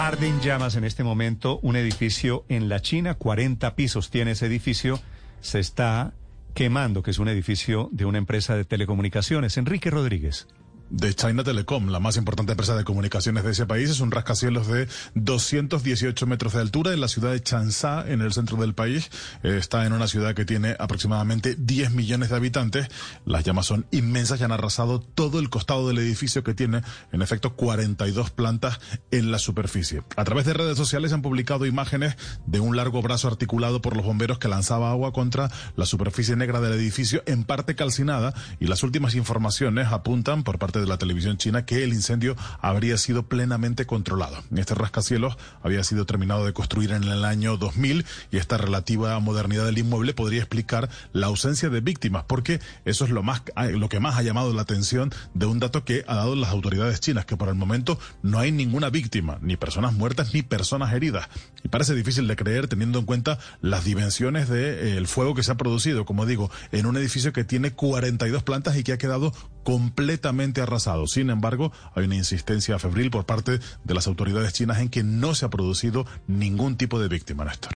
Arde en llamas en este momento un edificio en la China, 40 pisos tiene ese edificio, se está quemando, que es un edificio de una empresa de telecomunicaciones. Enrique Rodríguez de China Telecom, la más importante empresa de comunicaciones de ese país. Es un rascacielos de 218 metros de altura en la ciudad de Changsha, en el centro del país. Está en una ciudad que tiene aproximadamente 10 millones de habitantes. Las llamas son inmensas y han arrasado todo el costado del edificio que tiene, en efecto, 42 plantas en la superficie. A través de redes sociales han publicado imágenes de un largo brazo articulado por los bomberos que lanzaba agua contra la superficie negra del edificio, en parte calcinada, y las últimas informaciones apuntan por parte de la televisión china que el incendio habría sido plenamente controlado. Este rascacielos había sido terminado de construir en el año 2000 y esta relativa modernidad del inmueble podría explicar la ausencia de víctimas, porque eso es lo más lo que más ha llamado la atención de un dato que ha dado las autoridades chinas, que por el momento no hay ninguna víctima, ni personas muertas ni personas heridas. Y parece difícil de creer teniendo en cuenta las dimensiones del fuego que se ha producido, como digo, en un edificio que tiene 42 plantas y que ha quedado completamente arrasado. Sin embargo, hay una insistencia febril por parte de las autoridades chinas en que no se ha producido ningún tipo de víctima, Néstor.